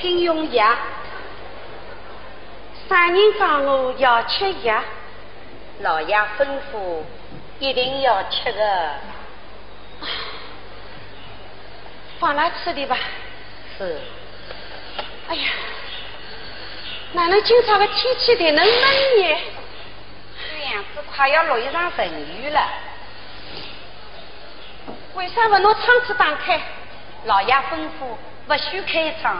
请用药。啥人讲我要吃药，老爷吩咐一定要吃的。放那吃的吧。是。哎呀，哪能今朝个天气的能闷呢？这样子快要落一场阵雨了。为啥不拿窗子打开？老爷吩咐不许开窗。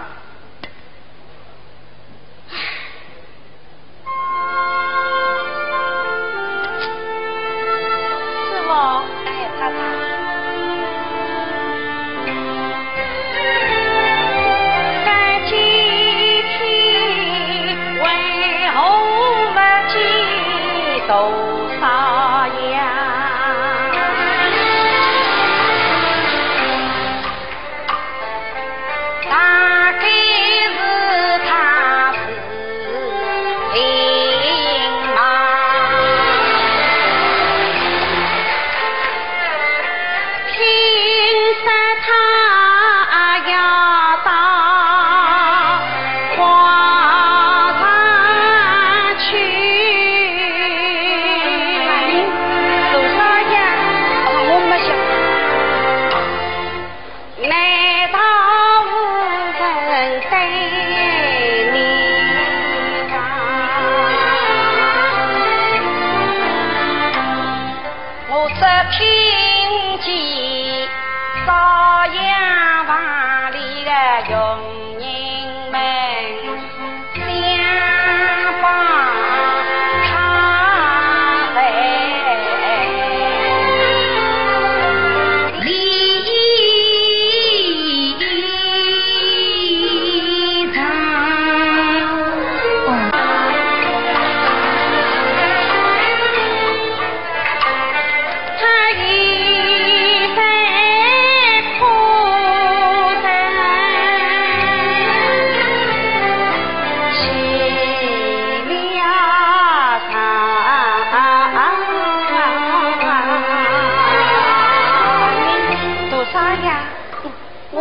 Bye-bye. सखी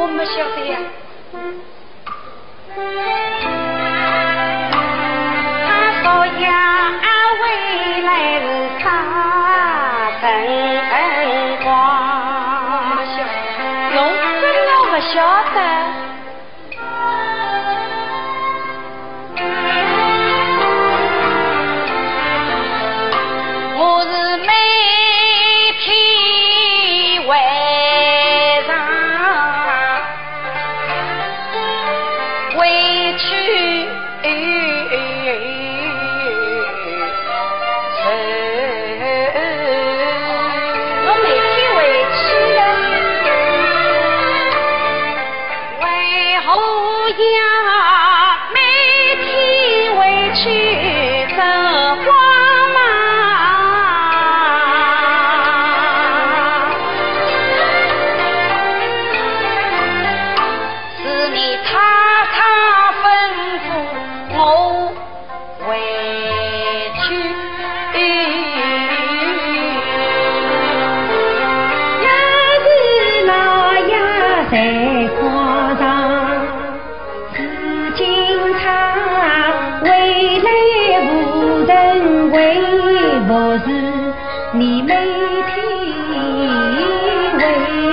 哎，太太。晓得。你每天为